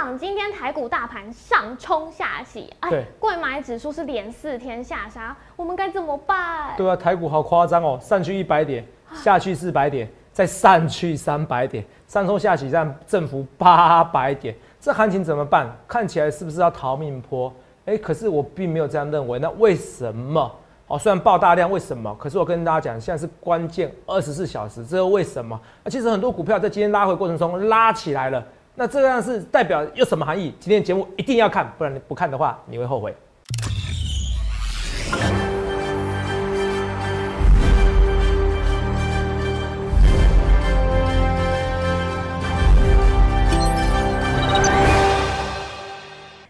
长，今天台股大盘上冲下洗，哎，贵买指数是连四天下杀，我们该怎么办？对啊，台股好夸张哦，上去一百点，下去四百点，再上去三百点，上冲下洗，让振幅八百点，这行情怎么办？看起来是不是要逃命坡？哎，可是我并没有这样认为。那为什么？哦，虽然爆大量，为什么？可是我跟大家讲，现在是关键二十四小时，这是为什么？那其实很多股票在今天拉回过程中拉起来了，那这样是代表有什么含义？今天节目一定要看，不然你不看的话，你会后悔。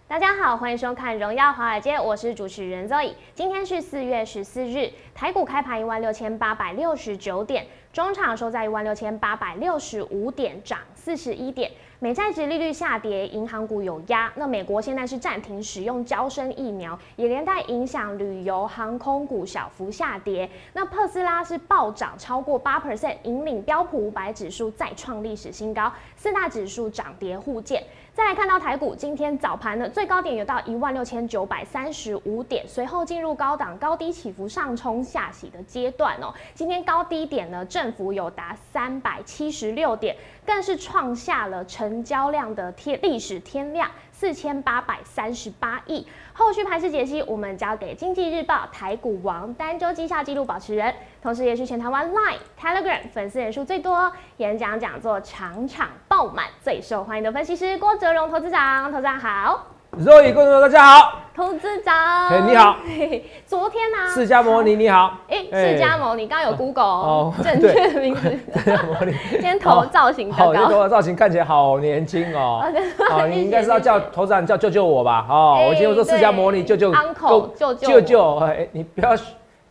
大家好，欢迎收看《荣耀华尔街》，我是主持人 Zoe。今天是四月十四日，台股开盘一万六千八百六十九点，中场收在一万六千八百六十五点，涨四十一点。美债值利率下跌，银行股有压。那美国现在是暂停使用交生疫苗，也连带影响旅游航空股小幅下跌。那特斯拉是暴涨超过八 percent，引领标普五百指数再创历史新高，四大指数涨跌互见。再来看到台股，今天早盘的最高点有到一万六千九百三十五点，随后进入高档高低起伏上冲下洗的阶段哦。今天高低点呢，振幅有达三百七十六点，更是创下了成交量的天历史天量四千八百三十八亿。后续盘势解析，我们交给经济日报台股王单周绩效纪录保持人，同时也是全台湾 Line、Telegram 粉丝人数最多、演讲讲座场场爆满、最受欢迎的分析师郭哲荣投资长。投资长好，肉眼观众大家好，投资长，嘿你好。昨天呢、啊，释迦摩尼你好，哎，哎。释迦摩尼，刚刚有 Google 正确的名字。释迦摩尼，今天头造型好，高高，你头发造型看起来好年轻哦。哦，你应该是要叫头长叫救救我吧？哦，哎我今天说释迦摩尼救救 Uncle，救救救救，哎，你不要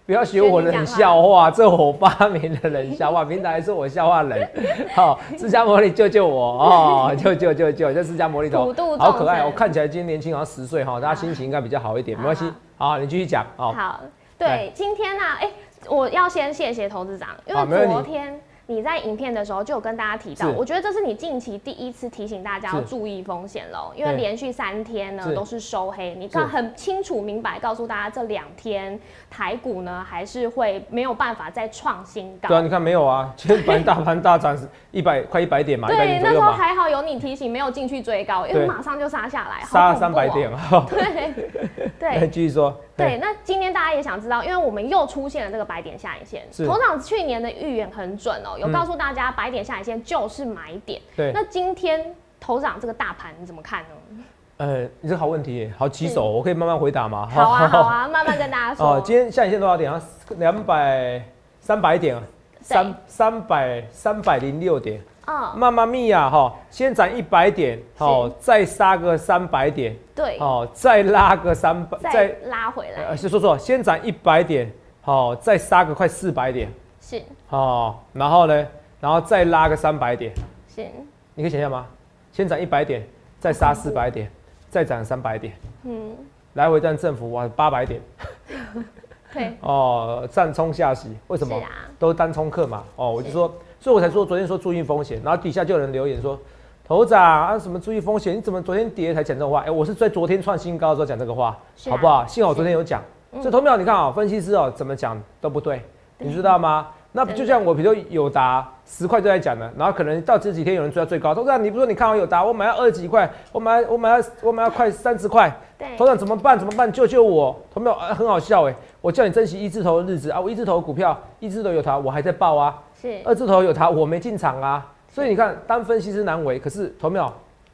不要学我的冷笑话，这我发明的冷笑话，平常还说我笑话冷。好，释迦摩尼救救我哦，救救救救，这释迦摩尼头好可爱我看起来今天年轻，好像十岁哈，大家心情应该比较好一点，没关系。好，你继续讲哦。好，对，今天呢、哎、我要先谢谢投资长，因为昨天你在影片的时候就有跟大家提到，我觉得这是你近期第一次提醒大家要注意风险喽，因为对连续三天呢是都是收黑，你看很清楚明白告诉大家这两天台股呢还是会没有办法再创新高。对啊，你看没有啊？今天盘大盘大涨是一百快一百点嘛，对，那时候还好有你提醒，没有进去追高，因为对马上就杀下来，好杀恐怖哦三百点。啊。对来对继续说。对，那今天大家也想知道，因为我们又出现了这个白点下影线，是头场去年的预言很准哦，有嗯告诉大家白点下影线就是买点。对，那今天头长这个大盘你怎么看呢？呃，你这好问题，好棘手哦，我可以慢慢回答吗？好啊，好啊，慢慢跟大家说。哦，今天下影线多少点啊？两百三百点啊，三三百三百零六点。嗯，妈妈咪呀，哈，先涨一百点，好，再杀个三百点，对，哦，再拉个三百，再拉回来呃，是说错，先涨一百点，好，再杀个快四百点，是。哦，然后呢，然后再拉个三百点，是，你可以想象吗？先涨一百点，再杀四百点，再涨三百点，嗯，来回占振幅哇八百点。对，哦，上冲下洗，为什么？都单冲客嘛，哦，我就说，所以我才说昨天说注意风险，然后底下就有人留言说，头长啊什么注意风险，你怎么昨天跌才讲这种话？哎、我是在昨天创新高的时候讲这个话，啊。好不好？幸好我昨天有讲，嗯。所以投票你看啊、分析师哦怎么讲都不对，你知道吗？那就像我比如说友达十块就在讲的，然后可能到这几天有人追到最高，头长你不说你看好友达，我买要二十几块，我买我买要我买要快三十块，对，头长怎么办？怎么办？救救我！头没有、呃很好笑哎，我叫你珍惜一字头的日子啊，我一字头股票，一字头有它，我还在报啊，是二字头有它，我没进场啊。所以你看，当分析师难为，可是头没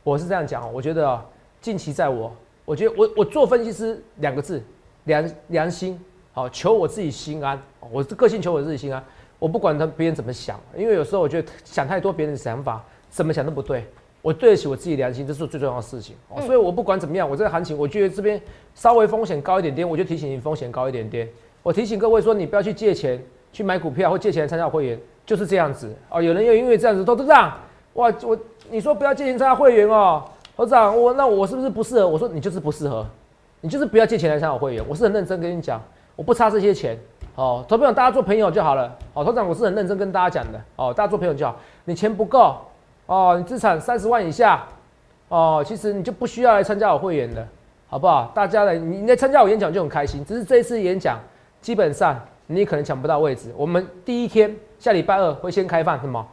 我是这样讲哦，我觉得、哦、近期在我，我觉得我我做分析师两个字，良良心，好求我自己心安，我是个性求我自己心安，我不管他别人怎么想，因为有时候我觉得想太多别人的想法，怎么想都不对。我对得起我自己良心，这是最重要的事情。所以我不管怎么样，我这个行情，我觉得这边稍微风险高一点点，我就提醒你风险高一点点。我提醒各位说，你不要去借钱去买股票或借钱参加会员，就是这样子哦。有人又因为这样子，都这样，哇，我你说不要借钱参加会员哦，董事长，我那我是不是不适合？我说你就是不适合，你就是不要借钱来参加会员。我是很认真跟你讲，我不差这些钱。哦，投票大家做朋友就好了。哦，头长，我是很认真跟大家讲的。哦，大家做朋友就好。你钱不够，哦，你资产三十万以下，哦，其实你就不需要来参加我会员的，好不好？大家来，你你来参加我演讲就很开心。只是这一次演讲，基本上你可能抢不到位置。我们第一天下礼拜二会先开放什么？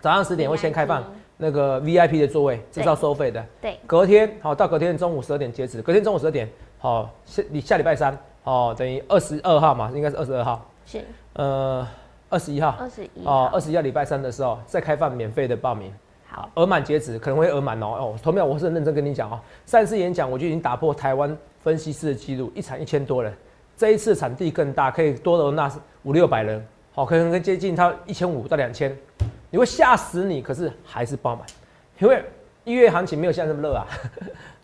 早上十点会先开放那个 VIP 的座位，这是要收费的。对，隔天好到隔天中午十二点截止，隔天中午十二点好下你下礼拜三哦，等于二十二号嘛，应该是二十二号。是。呃，二十一号。二十一哦，二十一号礼拜三的时候再开放免费的报名。好，额满截止可能会额满哦。哦，投票我是很认真跟你讲哦，上次演讲我就已经打破台湾分析师的记录，一场一千多人，这一次场地更大，可以多容纳五六百人，好，可能会接近它一千五到两千，你会吓死你，可是还是爆满，因为一月行情没有现在这么热啊，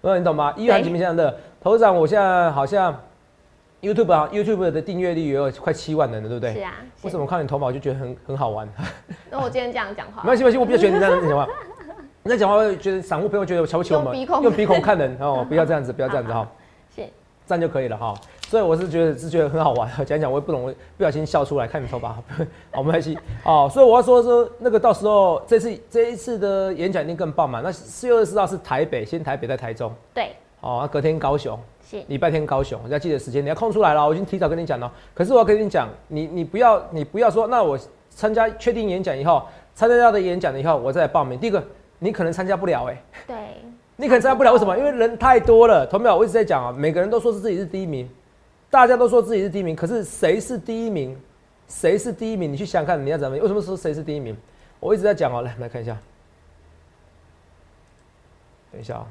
你懂吗？一月行情没现在热，头事长我现在好像 YouTube 啊，YouTube 的订阅率也有快七万人了，对不对？是啊。为什么看你头发我就觉得很很好玩？那我今天这样讲话，没关系，没关系，我比较喜欢你这样讲话。你在讲话会觉得散户朋友觉得瞧不起我们，用鼻孔看人 哦，不要这样子，不要这样子哈。是，这样就可以了哈。所以我是觉得是觉得很好玩，讲讲我也不懂，不小心笑出来，看你头发，好没关系哦。所以我要说说那个到时候这次这一次的演讲一定更棒嘛。那四月二十四号是台北，先台北再台中。对。哦，隔天高雄。礼拜天高雄，你要记得时间，你要空出来了。我已经提早跟你讲了。可是我要跟你讲，你你不要你不要说，那我参加确定演讲以后，参加到的演讲以后，我再来报名。第一个，你可能参加不了，哎，对，你可能参加不了，为什么？因为人太多了。同秒？我一直在讲啊，每个人都说是自己是第一名，大家都说自己是第一名，可是谁是第一名？谁是第一名？你去想看，你要怎么？为什么说谁是第一名？我一直在讲哦，来来看一下，等一下啊。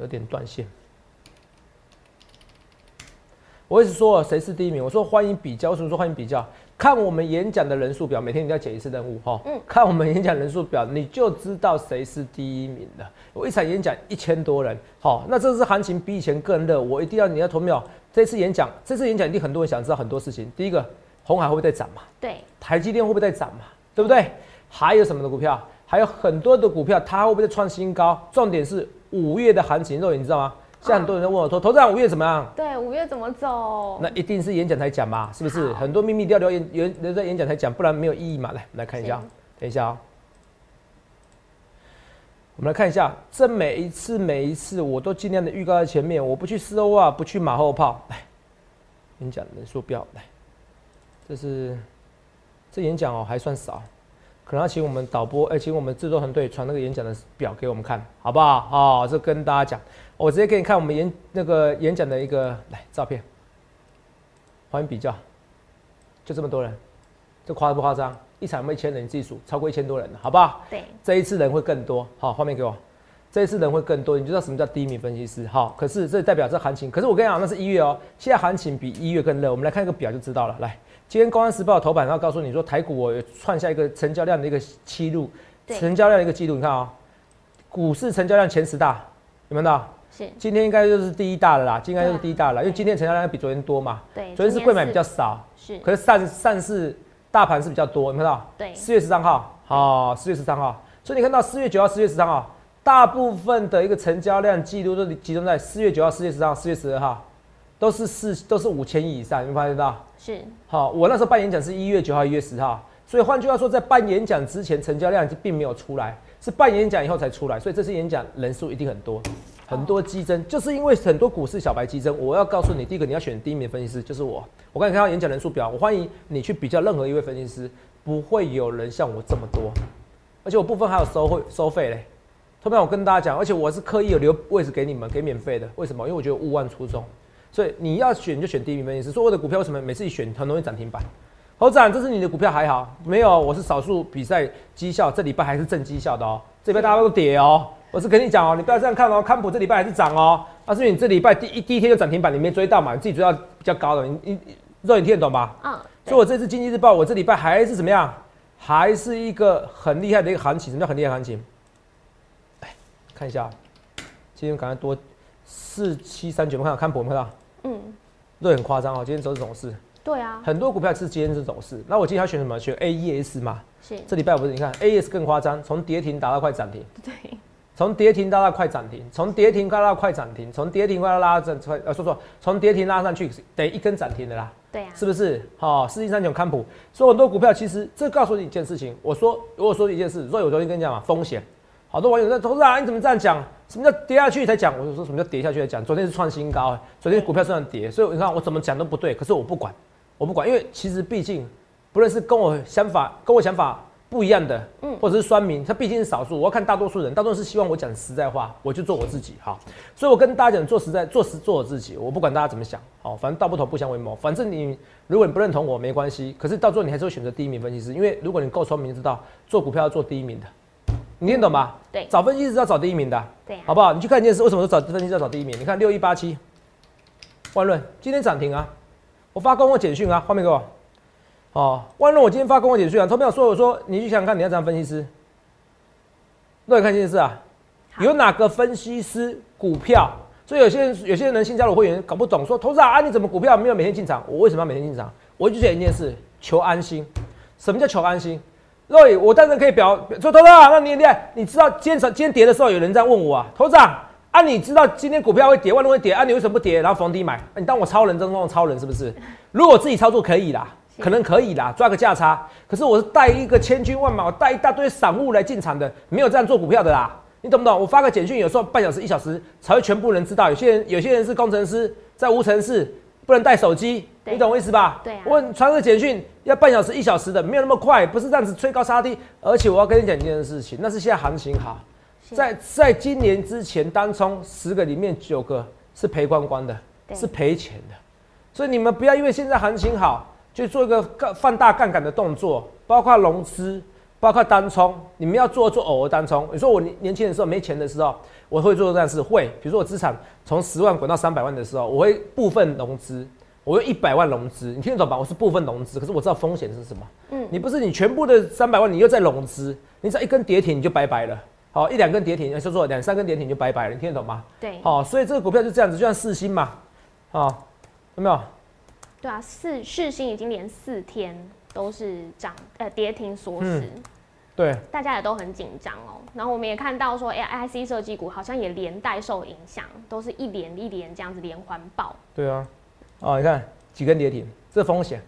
有点断线。我一直说谁是第一名？我说欢迎比较，什么说欢迎比较？看我们演讲的人数表，每天你要解一次任务哈。嗯。看我们演讲人数表，你就知道谁是第一名了。我一场演讲一千多人，好，那这次行情比以前更热。我一定要你要投秒。这次演讲，这次演讲一定很多人想知道很多事情。第一个，红海会不会再涨嘛？对。台积电会不会再涨嘛？对不对？还有什么的股票？还有很多的股票，它会不会创新高？重点是。五月的行情，肉眼你知道吗？现在很多人在问我说：“投资人五月怎么样？”对，五月怎么走？那一定是演讲台讲嘛，是不是？很多秘密都要留言有人在演讲台讲，不然没有意义嘛。来，来看一下，等一下啊，我们来看一下，这每一次每一次我都尽量的预告在前面，我不去丝欧啊，不去马后炮。来，演讲人数标来，这是这演讲哦，还算少。可能要请我们导播，哎，请我们制作团队传那个演讲的表给我们看，好不好？哦，这跟大家讲，我直接给你看我们演那个演讲的一个来照片，欢迎比较，就这么多人，这夸不夸张？一场有没一千人，你自己数，超过一千多人了，好不好？对，这一次人会更多。好，画面给我，这一次人会更多，你知道什么叫低迷分析师？好，可是这代表这行情，可是我跟你讲，那是一月哦，现在行情比一月更热，我们来看一个表就知道了，来。今天《公安时报》头版要告诉你说，台股我创下一个成交量的一个记录，成交量的一个记录。你看啊，股市成交量前十大，有没有到？是。今天应该就是第一大的啦，应该就是第一大了，因为今天成交量比昨天多嘛。对。昨天是贵买比较少，是。可是上上市大盘是比较多，有没有到？对。四月十三号，好，四月十三号。所以你看到四月九号、四月十三号，大部分的一个成交量记录都集中在四月九号、四月十三号、四月十二号。都是四都是五千亿以上，你发现到？是。好，我那时候办演讲是一月九号、一月十号，所以换句话说，在办演讲之前，成交量就并没有出来，是办演讲以后才出来，所以这次演讲人数一定很多，很多激增，就是因为很多股市小白激增。我要告诉你，第一个你要选第一名分析师，就是我。我刚才看到演讲人数表，我欢迎你去比较任何一位分析师，不会有人像我这么多，而且我部分还有收会收费嘞。后面我跟大家讲，而且我是刻意有留位置给你们，给免费的，为什么？因为我觉得勿忘初衷。所以你要选就选第一名分析师。所有的股票为什么每次一选很容易涨停板？侯长，这是你的股票还好？没有，我是少数比赛绩效，这礼拜还是正绩效的哦。这礼拜大家都跌哦。我是跟你讲哦，你不要这样看哦。康普这礼拜还是涨哦。但是你这礼拜第一第一天就涨停板，你没追到嘛？你自己追到比较高的，你你肉眼听得懂吧？嗯。所以我这次经济日报，我这礼拜还是怎么样？还是一个很厉害的一个行情。什么叫很厉害行情？来看一下，今天赶快多四七三九，我们看康普，我们看到。嗯，都很夸张哦。今天走这种势，对啊，很多股票是今天是走势。那我今天要选什么？选 A E S 嘛。是。这礼拜不是？你看 A E S 更夸张，从跌停打到快涨停。对。从跌停拉到快涨停，从跌停拉到快涨停，从跌停快到拉涨快呃，说说从跌停拉上去等于一根涨停的啦。对呀、是不是？好、四七三九康普，所以很多股票其实这告诉你一件事情。我说，如果说一件事，所以我昨天跟你讲嘛，风险。好多网友在投资啊，你怎么这样讲？什么叫跌下去才讲？我就说什么叫跌下去才讲？昨天是创新高，昨天股票虽然跌，所以你看我怎么讲都不对，可是我不管，我不管，因为其实毕竟不论是跟我想法跟我想法不一样的，嗯，或者是酸民，他毕竟是少数，我要看大多数人，大多数是希望我讲实在话，我就做我自己，哈，所以我跟大家讲做实在，做实做我自己，我不管大家怎么想，好，反正道不同不相为谋，反正你如果你不认同我没关系，可是到最后你还是会选择第一名分析师，因为如果你够聪明，知道做股票要做第一名的，你听懂吗？对找分析师要找第一名的，对呀、好不好？你去看一件事，为什么说找分析师要找第一名？你看六一八七，万润今天涨停啊，我发公共简讯啊，画面给我。哦，万润我今天发公共简讯啊，投票说我说你去想想看你要当分析师，那你看这件事啊，有哪个分析师股票？所以有些人有些人新加入会员搞不懂，说投资啊，你怎么股票没有每天进场？我为什么要每天进场？我就讲一件事，求安心。什么叫求安心？若雨，我当然可以表说，投资啊，那你很厉害。你知道今天今天跌的时候，有人在问我啊，头长啊，啊，你知道今天股票会跌，万润会跌，啊，你为什么不跌？然后逢低买，啊你当我超人中的超人是不是？如果我自己操作可以啦，可能可以啦，抓个价差。可是我是带一个千军万马，我带一大堆散户来进场的，没有这样做股票的啦。你懂不懂？我发个简讯，有时候半小时、一小时才会全部人知道。有些人有些人是工程师，在无尘室不能带手机，对你懂我意思吧？对啊我传个简讯要半小时、一小时的，没有那么快，不是这样子吹高杀低。而且我要跟你讲一件事情，那是现在行情好，在在今年之前，单冲十个里面九个是赔光光的，是赔钱的。所以你们不要因为现在行情好，就做一个杠放大杠杆的动作，包括融资，包括单冲，你们要做做偶尔单冲。你说我年年轻的时候没钱的时候，我会做这样事，会，比如说我资产从十万滚到三百万的时候，我会部分融资，我用一百万融资，你听得懂吧？我是部分融资，可是我知道风险是什么。嗯你不是你全部的三百万，你又在融资，你只要一根跌停你就拜拜了。好，一两根跌停，说错两三根跌停你就拜拜了，你听得懂吗？对好，所以这个股票就这样子，就像四星嘛，好，有没有？对啊，四四星已经连四天都是涨呃跌停锁死。嗯对，大家也都很紧张哦，然后我们也看到说，，A，IC 设计股好像也连带受影响，都是一连一连这样子连环爆。对啊，哦，你看几根跌停，这风险，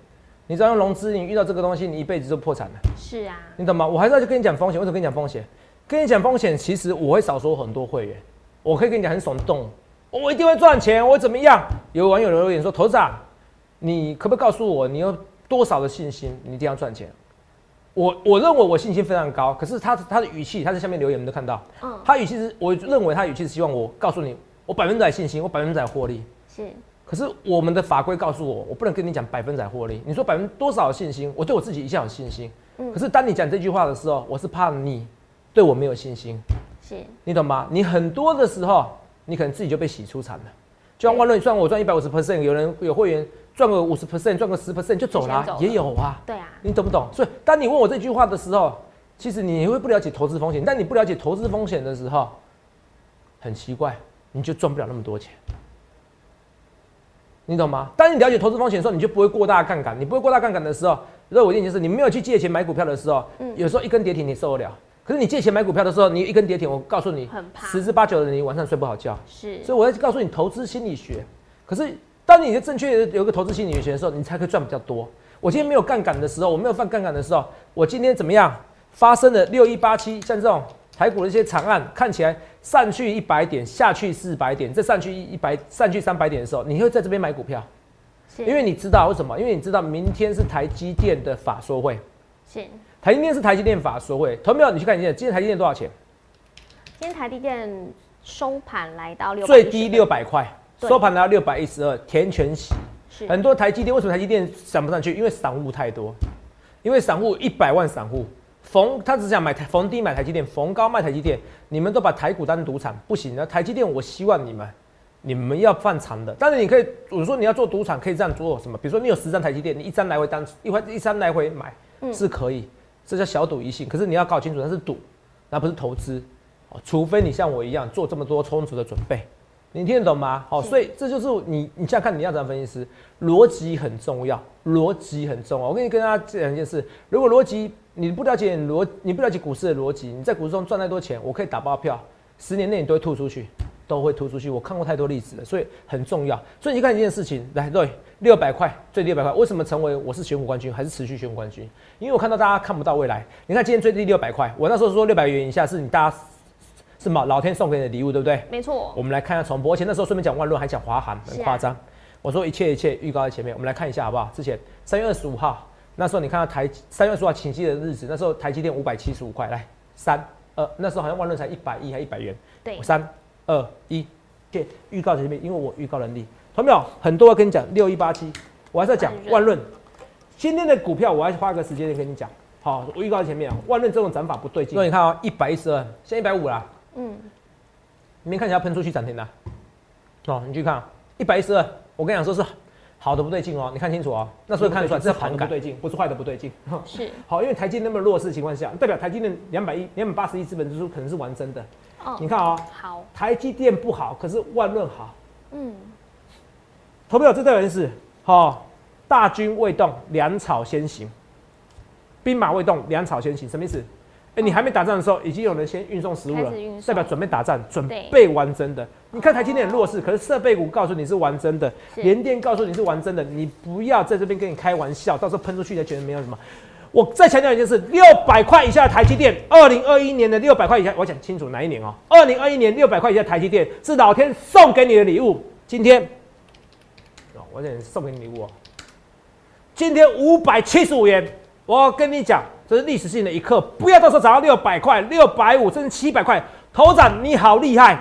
你只要用融资，你遇到这个东西，你一辈子就破产了，是啊，你懂吗？我还是要去跟你讲风险，为什么跟你讲风险？跟你讲风险，其实我会少收很多会员，我可以跟你讲很耸动，我一定会赚钱，我怎么样？有网友留言说，投资啊，你可不可以告诉我，你有多少的信心，你一定要赚钱？我我认为我信心非常高，可是他他的语气，他在下面留言，我们都看到，嗯，他语气是，我认为他语气是希望我告诉你，我百分之百信心，我百分之百获利。是可是我们的法规告诉我，我不能跟你讲百分之百获利。你说百分多少信心？我对我自己一向有信心。嗯可是当你讲这句话的时候，我是怕你对我没有信心，是，你懂吗？你很多的时候，你可能自己就被洗出场了。就像万润，算我赚一百五十 percent，有人有会员赚个五十 percent，赚个十 percent 就走了啊、走了也有啊。对啊，你懂不懂？所以当你问我这句话的时候，其实你会不了解投资风险。但你不了解投资风险的时候，很奇怪，你就赚不了那么多钱。你懂吗？当你了解投资风险的时候，你就不会过大杠杆。你不会过大杠杆的时候，如果我一件事，你没有去借钱买股票的时候，嗯有时候一根跌停你受得了。可是你借钱买股票的时候，你一根跌停，我告诉你十之八九的人你晚上睡不好觉。是，所以我要告诉你投资心理学。可是当你的正确有一个投资心理学的时候，你才可以赚比较多。我今天没有杠杆的时候，我没有放杠杆的时候，我今天怎么样？发生了六一八七，像这种台股的一些长案，看起来上去一百点，下去四百点，再上去一百，上去三百点的时候，你会在这边买股票，因为你知道为什么？因为你知道明天是台积电的法说会，是，台积电是台积电法说会。投没有？你去看一下，今天台积电多少钱？今天台积电收盘来到六最低六百块，收盘来到六百一十二，填全息。是很多台积电为什么台积电涨不上去？因为散户太多，因为散户一百万散户逢他只想买台逢低买台积电，逢高卖台积电，你们都把台股当赌场，不行的。台积电，我希望你们你们要放长的，但是你可以，我说你要做赌场，可以这样做什么？比如说你有十张台积电，你一张来回当一回一张来回买、嗯是可以，这叫小赌怡情。可是你要搞清楚，那是赌，那不是投资。哦，除非你像我一样做这么多充足的准备，你听得懂吗？好、是所以这就是你，你想想看你要怎样分析师，逻辑很重要，逻辑很重要。我跟你跟大家讲一件事，如果逻辑你不了解逻，你不了解股市的逻辑，你在股市中赚再多钱，我可以打包票，十年内你都会吐出去。都会吐出去。我看过太多例子了，所以很重要。所以你看一件事情，来，对，六百块，最低六百块，为什么成为我是选股冠军，还是持续选股冠军？因为我看到大家看不到未来。你看今天最低六百块，我那时候说六百元以下是你大家是嘛老天送给你的礼物，对不对？没错。我们来看一下重播，而且那时候顺便讲万润，还讲华航，很夸张。我说一切一切预告在前面，我们来看一下好不好？之前三月二十五号，那时候你看到台三月二十五号前夕的日子，那时候台积电五百七十五块，来三二，那时候好像万润才一百一还一百元，对，三二一，切预告在前面，因为我预告能力，同没有？很多跟你讲六一八七，我还是要讲万润，今天的股票我还是花个时间跟你讲，好，我预告在前面啊，万润这种涨法不对劲，所以你看啊，一百一十二，现在一百五啦，嗯，你们看起来喷出去涨停的，哦，你去看一百一十二。我跟你讲，说是好的不对劲哦，你看清楚哦，那时候看得出来这是好的不对劲，不是坏的不对劲。是好，因为台积那么弱势情况下，代表台积电两百亿、两百八十亿资本支出可能是完真的。哦，你看啊，好，台积电不好，可是万润好。嗯，投票这代表是好，大军未动，粮草先行；兵马未动，粮草先行，什么意思？哎，你还没打仗的时候，已经有人先运送食物了，代表准备打仗，准备完真的。你看台积电很弱势，可是设备股告诉你是完真的，联电告诉你是完真的，你不要在这边跟你开玩笑，到时候喷出去才觉得没有什么。我再强调一件事：六百块以下的台积电，二零二一年的六百块以下，我讲清楚哪一年哦？二零二一年六百块以下台积电是老天送给你的礼物。今天，哦，我讲送给你礼物哦。今天五百七十五元，我跟你讲。这是历史性的一刻，不要到时候涨到六百块、六百五甚至七百块，头涨你好厉害！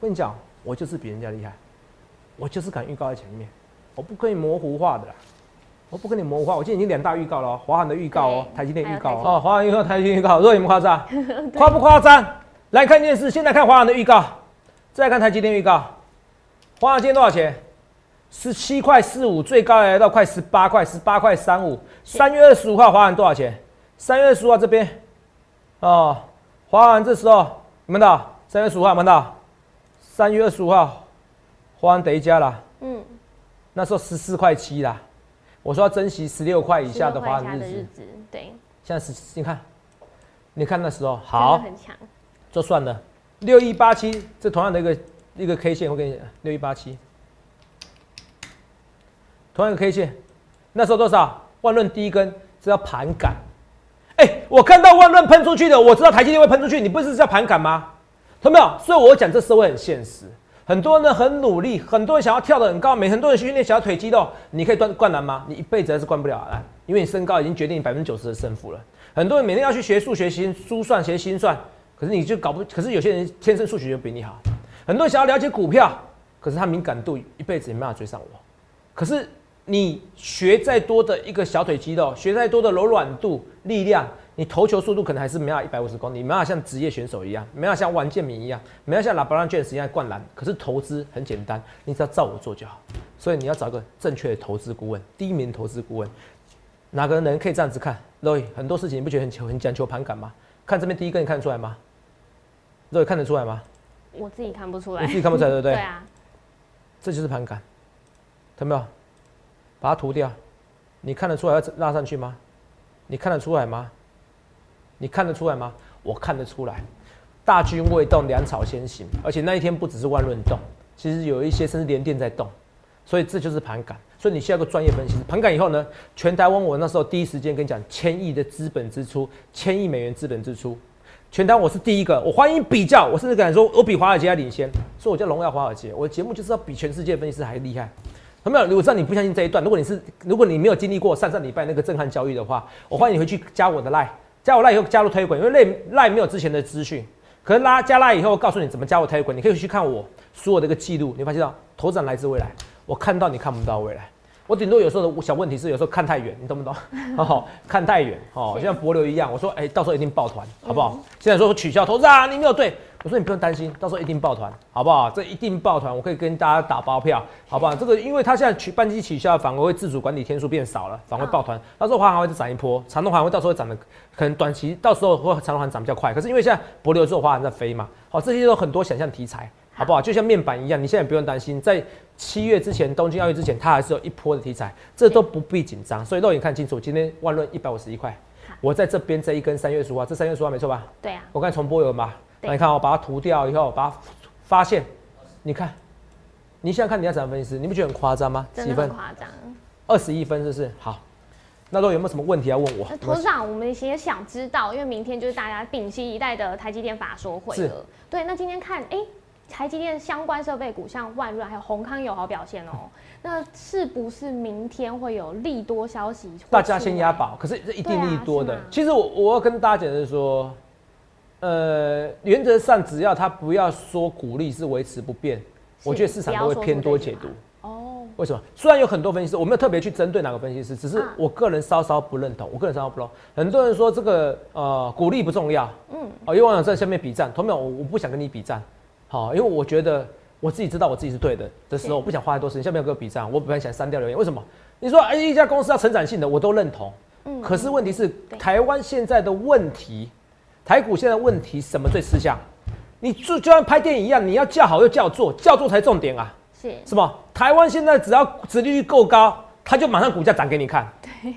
我跟你讲，我就是比人家厉害，我就是敢预告在前面，我不跟你模糊化的啦，我不跟你模糊化。我今天已经两大预告了，华航的预告哦，台积电预告哦，华航预告、台积电预告，若有夸张，夸不夸张？来看电视，现在看华航的预告，再看台积电预告，华航今天多少钱？十七块四五，最高来到快十八块，十八块三五。三月二十五号华航多少钱？三月二十五号这边，哦，华完这时候有没有到？三月十五号有没有到？三月二十五号，华航得一家了。嗯，那时候十四块七啦。我说要珍惜十六块以下的华航日子。对。现在是，你看，你看那时候好，就算了。六一八七，这同样的一个一个 K 线，我给你讲，六一八七，同样的 K 线，那时候多少？万润第一根这叫盘感。哎，我看到万润喷出去的，我知道台积电会喷出去，你不是叫盘感吗？懂没有？所以我讲这社会很现实，很多人很努力，很多人想要跳得很高，每很多人训练小腿肌肉，你可以断灌篮吗？你一辈子还是灌不了篮，因为你身高已经决定你百分之九十的胜负了。很多人每天要去学数学、心珠算、学心算，可是你就搞不，可是有些人天生数学就比你好。很多人想要了解股票，可是他敏感度一辈子也没办法追上我。可是。你学再多的一个小腿肌肉，学再多的柔软度、力量，你投球速度可能还是没有一百五十公里，没有像职业选手一样，没有像王建民一样，没有像拉布朗卷一样灌篮。可是投资很简单，你只要照我做就好。所以你要找个正确的投资顾问，第一名投资顾问，哪个人可以这样子看？Roy，很多事情你不觉得很求很讲求盘感吗？看这边第一个，你看得出来吗？Roy 看得出来吗？我自己看不出来，你自己看不出来对不对？对啊，这就是盘感，看到没有？把它涂掉，你看得出来要拉上去吗？你看得出来吗？你看得出来吗？我看得出来，大军未动，粮草先行。而且那一天不只是万润动，其实有一些甚至连电在动，所以这就是盘感。所以你需要个专业分析。盘感以后呢，全台湾我那时候第一时间跟你讲，千亿的资本支出，千亿美元资本支出，全台我是第一个。我欢迎比较，我甚至敢说，我比华尔街还领先。所以我叫荣耀华尔街，我的节目就是要比全世界分析师还厉害。有没有？我知道你不相信这一段。如果你是，如果你没有经历过上上礼拜那个震撼教育的话，我欢迎你回去加我的赖，加我赖以后加入推滚，因为赖赖没有之前的资讯。可是拉加赖以后，告诉你怎么加我推滚，你可以回去看我所有的一个记录，你发现到头涨来自未来，我看到你看不到未来。我顶多有时候的小问题是，有时候看太远，你懂不懂？哦，看太远，哦，就像博流一样，我说，哎，到时候一定抱团，好不好？现在说取消投资啊，你没有对，我说你不用担心，到时候一定抱团，好不好？这一定抱团，我可以跟大家打包票，好不好？这个因为它现在取半机取消，反而会自主管理天数变少了，反而会抱团，到时候华航会涨一波，长东航会到时候会涨的，可能短期到时候会长东航涨比较快，可是因为现在博流之后华航在飞嘛，好，这些都很多想象题材。好不好？就像面板一样，你现在不用担心，在七月之前，东京奥运之前，它还是有一波的题材，这都不必紧张。所以肉眼看清楚，今天万润一百五十一块，我在这边这一根三月十五号，这三月十五号没错吧？对啊。我刚才重播有吗？那你看我把它涂掉以后，把它发现，你看，你现在看你要怎么分析师，你不觉得很夸张吗？真的很夸张。二十一分，是不是？好，那都有没有什么问题要问我？董事长，我们也想知道，因为明天就是大家屏息以待的台积电法说会了。对，那今天看，哎，台积电相关设备股像万润还有宏康有好表现哦。那是不是明天会有利多消息？大家先押宝，可是这一定利多的。其实我我要跟大家讲的是说，呃，原则上只要他不要说股利是维持不变，我觉得市场都会偏多解读。哦为什么？虽然有很多分析师，我没有特别去针对哪个分析师，只是我个人稍稍不认同。我个人稍稍不认同。很多人说这个呃鼓励不重要，嗯，哦，有网友在下面比战，同学我我不想跟你比战，好，因为我觉得我自己知道我自己是对的的时候，我不想花太多时间。下面有个比战，我本来想删掉留言，为什么？你说哎一家公司要成长性的，我都认同，嗯，可是问题是台湾现在的问题，台股现在问题什么最吃香？你就就像拍电影一样，你要叫好又叫座，叫座才重点啊。是什么？台湾现在只要殖利率够高，它就马上股价涨给你看。对，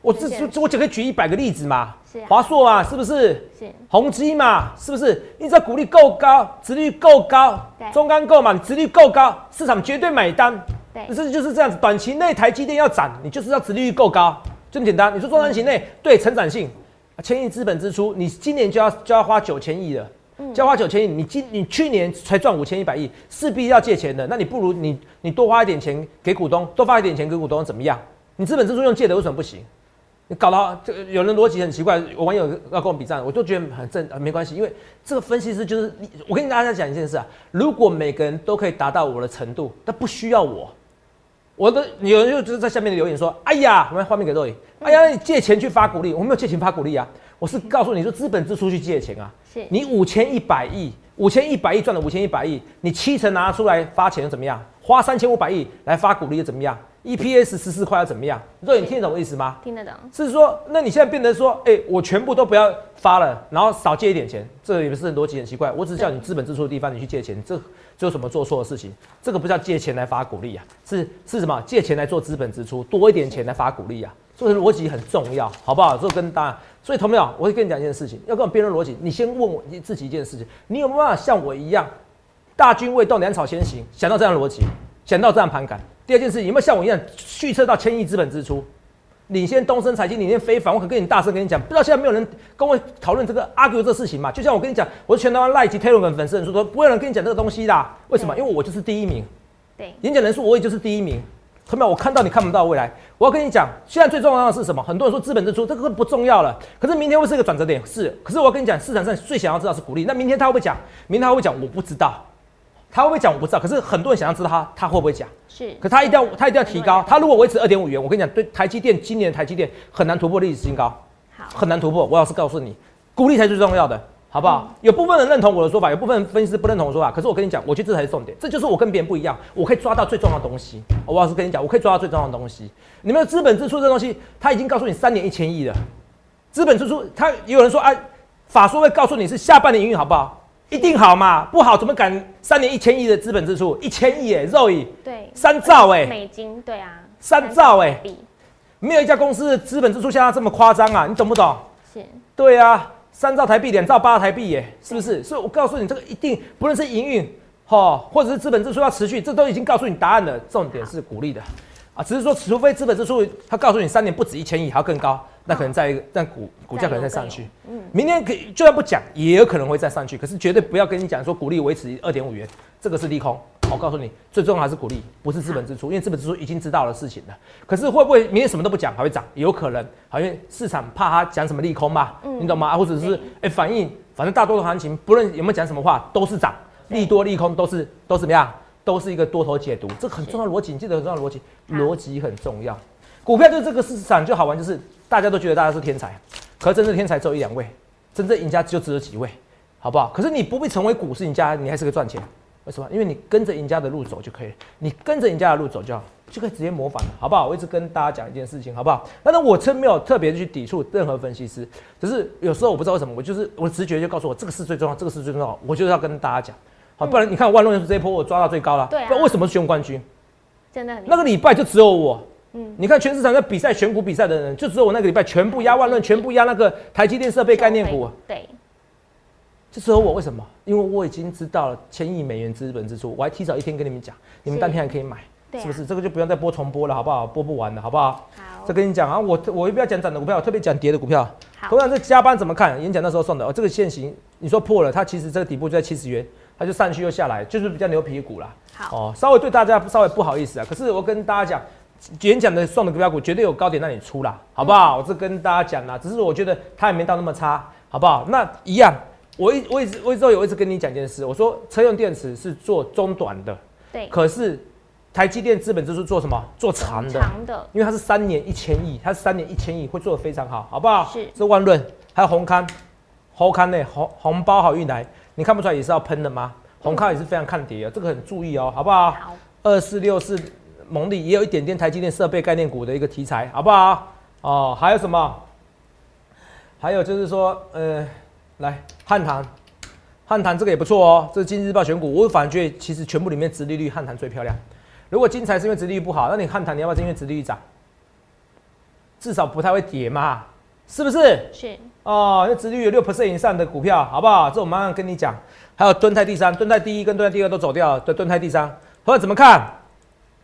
我这这我只可以举一百个例子嘛。是华硕嘛，是不是？是宏基嘛，是不是？你只要股利够高，殖利率够高，中钢够嘛，殖利率够高，市场绝对买单。对，这就是这样子。短期内台积电要涨，你就是要殖利率够高，就这么简单。你说中长期内对成长性，千亿资本支出，你今年就要就要花九千亿了。交花九千亿，你今你去年才赚五千一百亿，势必要借钱的，那你不如你你多花一点钱给股东，多发一点钱给股东怎么样？你资本支出用借的为什么不行？你搞到这个有人逻辑很奇怪，我网友要跟我比战，我就觉得很正啊，没关系，因为这个分析师就是我跟大家讲一件事啊，如果每个人都可以达到我的程度，那不需要我，我的有人就就是在下面留言说，哎呀，我们画面给肉影，哎呀，你借钱去发股利，我没有借钱发股利啊。我是告诉你说，资本支出去借钱啊，是你五千一百亿，五千一百亿赚了五千一百亿，你七成拿出来发钱又怎么样？花三千五百亿来发股利又怎么样？EPS 十四块又怎么样？若你听得懂我意思吗？听得懂。是说，那你现在变得说，哎，我全部都不要发了，然后少借一点钱，这也不是逻辑很奇怪。我只是叫你资本支出的地方你去借钱，这做什么做错的事情？这个不叫借钱来发鼓励啊，是是什么？借钱来做资本支出，多一点钱来发鼓励啊。这个逻辑很重要，好不好？这跟大家，所以同没有？我会跟你讲一件事情，要跟我辩论逻辑，你先问我你自己一件事情，你有没有办法像我一样，大军未动，粮草先行，想到这样逻辑，想到这样盘感？第二件事情，有没有像我一样预测到千亿资本支出，领先东升财经，领先非凡？我可跟你大声跟你讲，不知道现在没有人跟我讨论这个 argue 这事情嘛？就像我跟你讲，我是全台湾赖及 Telegram 粉丝人数说，不会有人跟你讲这个东西的，为什么？因为我就是第一名，对，演讲人数我也就是第一名。同没有？我看到你看不到未来。我要跟你讲，现在最重要的是什么？很多人说资本支出这个不重要了，可是明天会是一个转折点。是，可是我要跟你讲，市场上最想要知道是鼓励。那明天他会不会讲？明天他会讲？我不知道。他会不会讲？我不知道。可是很多人想要知道他他会不会讲？是。可他一定要他一定要提高。他如果维持二点五元，我跟你讲，对台积电今年台积电很难突破历史新高。好，很难突破。我老实告诉你，鼓励才是最重要的。好不好？有部分人认同我的说法，有部分分析师不认同我说法。可是我跟你讲，我觉得这才是重点，这就是我跟别人不一样。我可以抓到最重要的东西。我老实跟你讲，我可以抓到最重要的东西。你们的资本支出这东西，他已经告诉你三年一千亿了。资本支出，他也有人说啊，法说会告诉你是下半年营运好不好？一定好嘛？不好怎么敢三年一千亿的资本支出？一千亿哎，肉亿对，三兆哎，美金对啊，三兆哎，没有一家公司的资本支出像他这么夸张啊！你懂不懂？是，对啊。三兆台币，两兆八台币，耶，是不是？所以我告诉你，这个一定不论是营运，哈，或者是资本支出要持续，这都已经告诉你答案了。重点是鼓励的，啊，只是说，除非资本支出他告诉你三年不止一千亿，还要更高，那可能在一个，但股股价可能再上去。嗯，明天可以就算不讲，也有可能会再上去，可是绝对不要跟你讲说鼓励维持二点五元，这个是利空。我告诉你，最重要还是鼓励，不是资本支出，因为资本支出已经知道了事情了。可是会不会明天什么都不讲还会涨？有可能，好，因为市场怕他讲什么利空嘛，你懂吗？或者是哎反应，反正大多数行情不论有没有讲什么话都是涨，利多利空都是都怎么样？都是一个多头解读，这很重要逻辑，你记得很重要逻辑，逻辑很重要。股票就是这个市场就好玩，就是大家都觉得大家是天才，可是真正天才只有一两位，真正赢家就只有几位，好不好？可是你不必成为股市赢家，你还是可以赚钱。为什么？因为你跟着赢家的路走就可以了，你跟着赢家的路走就好，就可以直接模仿了，好不好？我一直跟大家讲一件事情，好不好？但是我真没有特别去抵触任何分析师，只是有时候我不知道为什么，我就是我的直觉就告诉我，这个是最重要，这个是最重要，我就是要跟大家讲，好，不然你看万润这一波我抓到最高了，对，为什么是选冠军？真的，那个礼拜就只有我，嗯，你看全市场在比赛选股比赛的人，就只有我那个礼拜全部压万润，全部压那个台积电设备概念股，对。就只有我为什么？因为我已经知道了千亿美元资本支出，我还提早一天跟你们讲，你们当天还可以买，是不是？这个就不用再播重播了，好不好？播不完了，好不好？好再跟你讲啊，我我也不要讲涨的股票，我特别讲跌的股票。好同样这加班怎么看？演讲那时候送的哦，这个现行你说破了，它其实这个底部就在七十元，它就上去又下来，就是比较牛皮股啦。好，哦，稍微对大家稍微不好意思啊，可是我跟大家讲，演讲的送的股票股绝对有高点让你出啦，好不好？我这跟大家讲啦，只是我觉得它也没到那么差，好不好？那一样，我一我一直我一直都有一直跟你讲一件事，我说车用电池是做中短的，对，可是台积电资本支出做什么？做长的。长的，因为它是三年一千亿，它是三年一千亿，会做得非常好，好不好？是这万润，还有红康，红康呢，红红包好运来，你看不出来也是要喷的吗？红康也是非常看跌啊，这个很注意哦，好不好？好，二四六四蒙利也有一点点台积电设备概念股的一个题材，好不好？哦，还有什么？还有就是说，呃，来汉唐，汉唐这个也不错哦，这是今日日报选股，我反而觉得其实全部里面殖利率汉唐最漂亮。如果金财是因为殖利率不好，那你汉唐你要不要是因为殖利率涨？至少不太会跌嘛，是不是？是哦，那殖利率有六 percent 以上的股票，好不好？这我马上跟你讲。还有敦泰第三，敦泰第一跟敦泰第二都走掉了，对，敦泰第三，朋友怎么看？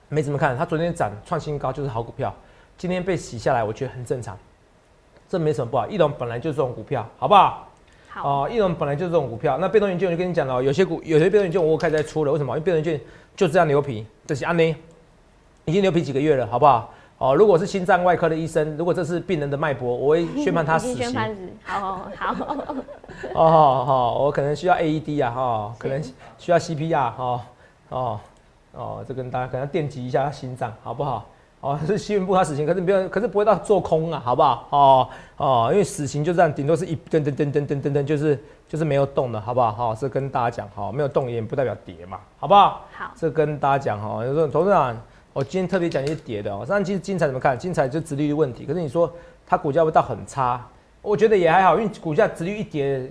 没怎么看，它昨天涨创新高就是好股票，今天被洗下来，我觉得很正常，这没什么不好。翼龙本来就是这种股票，好不好？好，哦，翼龙本来就是这种股票。那被动元件我就跟你讲了，有些股有些被动元件我开始在出了，为什么？因为被动元件就这样牛皮，这是安妮，已经牛皮几个月了，好不好？哦，如果是心脏外科的医生，如果这是病人的脉搏，我会宣判他死 已经宣刑。判死，好好好，哦，好好，我可能需要 AED 啊，哈，可能需要 CPR 哈，哦，哦，这跟大家可能要电击一下心脏，好不好？哦，是新闻部他死刑，可是不要，可是不会到做空啊，好不好？哦哦，因为死刑就这样，顶多是一噔噔噔噔噔噔噔，就是就是没有动的，好不好？好、这跟大家讲，哈，没有动也不代表跌嘛，好不好？好，这跟大家讲哈，有时候董事长，我今天特别讲一些跌的哦。上期精彩怎么看？精彩就殖利率问题，可是你说它股价会到很差，我觉得也还好，因为股价殖利率一跌，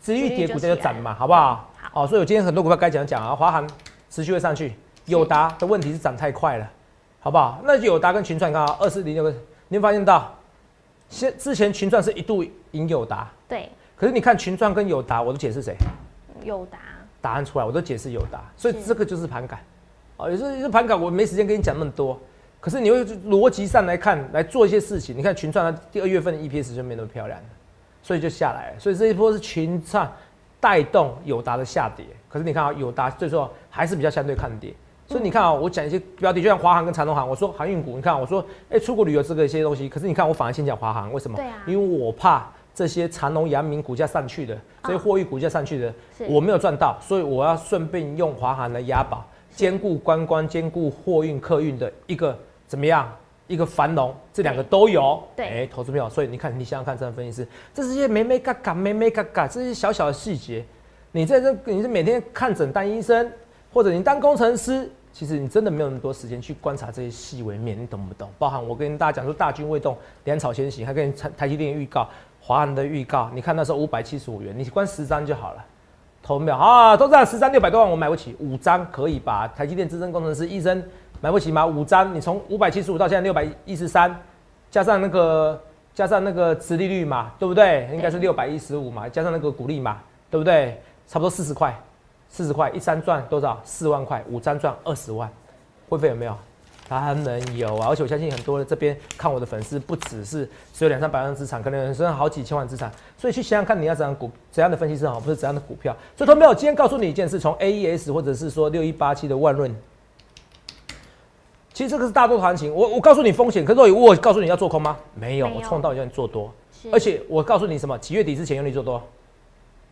殖利率一跌，股价就涨嘛，好不好？好哦，所以我今天很多股票该讲讲啊，华航持续会上去，友达的问题是涨太快了，好不好？那友达跟群创刚好二四零六个，你会发现到，现之前群创是一度赢友达，对，可是你看群创跟友达，我都解释谁？友达，答案出来，我都解释友达，所以是这个就是盘感。哦，有时候盘感我没时间跟你讲那么多，可是你会逻辑上来看，来做一些事情。你看群创它第二月份的 EPS 就没那么漂亮了，所以就下来了。所以这一波是群创带动友达的下跌，可是你看啊，友达最后还是比较相对抗跌。所以你看啊，我讲一些标的，就像华航跟长隆航，我说航运股，你看我说，哎、出国旅游这个一些东西，可是你看我反而先讲华航，为什么？对啊因为我怕这些长隆、阳明股价上去的，这些货运股价上去的，是我没有赚到，所以我要顺便用华航来押宝，兼顾观光、兼顾货运、客运的一个怎么样？一个繁荣，这两个都有。对哎、投资朋友，所以你看，你想想看，这样分析师，这是一些没没嘎嘎、没没嘎嘎，这些小小的细节，你在这，你是每天看诊当医生，或者你当工程师，其实你真的没有那么多时间去观察这些细微面，你懂不懂？包含我跟大家讲说，大军未动，粮草先行，还跟台台积电预告，华航的预告，你看那时候五百七十五元，你关十张就好了。投没有啊？都知道，十张六百多万，我买不起，五张可以吧？台积电资深工程师医生买不起吗？五张，你从五百七十五到现在六百一十三，加上那个加上那个殖利率嘛，对不对？应该是六百一十五嘛，加上那个股利嘛，对不对？差不多四十块，四十块，一张赚多少？四万块，五张赚二十万，会费有没有？当然有啊，而且我相信很多的这边看我的粉丝不只是只有两三百万资产，可能有人好几千万资产，所以去想想看你要怎样股怎样的分析师好，不是怎样的股票。所以，同学们，我今天告诉你一件事，从 AES 或者是说六一八七的万润，其实这个是大多头行情。我我告诉你风险，可是我我告诉你要做空吗？没有，没有我冲到叫你做多，而且我告诉你什么？几月底之前用力做多？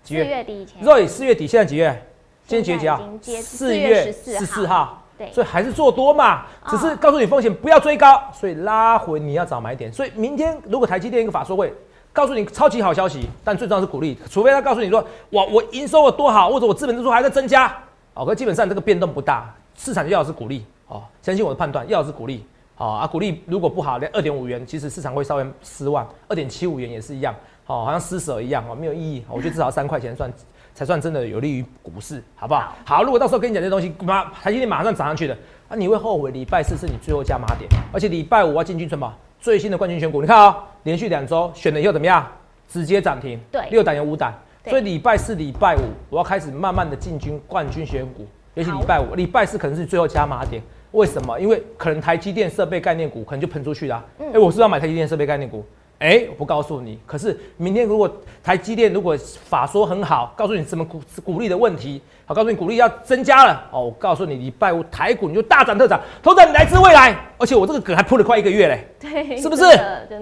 四月底以前，Roy 四月底，现在几月？今天几月几号？四月月14十四号。对，所以还是做多嘛，嗯只是告诉你风险不要追高，所以拉回你要找买点。所以明天如果台积电一个法说会告诉你超级好消息，但最重要是鼓励，除非他告诉你说哇我营收有多好，或者我资本支出还在增加，哦，可基本上这个变动不大，市场要的是鼓励哦，相信我的判断，要的是鼓励。哦、啊，鼓励如果不好，连二点五元，其实市场会稍微失望，二点七五元也是一样，哦，好像施舍一样哦，没有意义。我觉得至少三块钱算才算真的有利于股市，好不好？好，如果到时候跟你讲这些东西，马台积电马上涨上去的，啊，你会后悔。礼拜四是你最后加码点，而且礼拜五要进军什么？最新的冠军选股，你看哦，连续两周选了以后怎么样？直接涨停，对六档有五档，所以礼拜四、礼拜五我要开始慢慢的进军冠军选股，尤其礼拜五、礼拜四可能是最后加码点。为什么？因为可能台积电设备概念股可能就喷出去了。哎，我是要买台积电设备概念股。哎，我不告诉你。可是明天如果台积电如果法说很好，告诉你什么股鼓励的问题，好，告诉你鼓励要增加了哦。我告诉你，礼拜五台股你就大涨特涨，投资你来自未来。而且我这个梗还铺了快一个月嘞，对，是不是？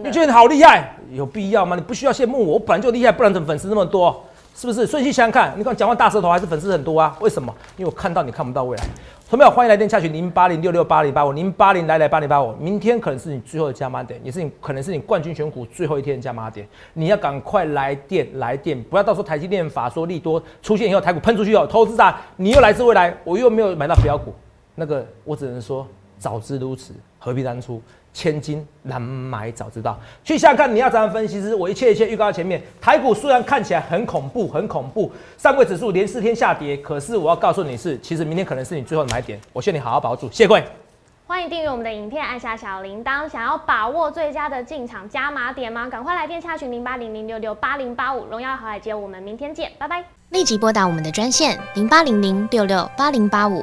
你觉得你好厉害？有必要吗？你不需要羡慕我，我本来就厉害，不然怎么粉丝那么多？是不是？所以去想想看，你看讲话大舌头还是粉丝很多啊？为什么？因为我看到你看不到未来。同学欢迎来电洽询零八零六六八零八五零八零来来八零八五。明天可能是你最后的加码点，也是你可能是你冠军选股最后一天的加码点。你要赶快来电来电，不要到时候台积电法说利多出现以后，台股喷出去哦，投资者你又来自未来，我又没有买到标股，那个我只能说早知如此，何必当初。千金难买早知道，去想想看，你要怎样分析？师我一切一切预告在前面。台股虽然看起来很恐怖，很恐怖，上柜指数连四天下跌，可是我要告诉你是，其实明天可能是你最后的买点。我劝你好好保住。谢贵，欢迎订阅我们的影片，按下小铃铛。想要把握最佳的进场加码点吗？赶快来电洽询零八零零六六八零八五，荣耀好海街，我们明天见，拜拜。立即拨打我们的专线零八零零六六八零八五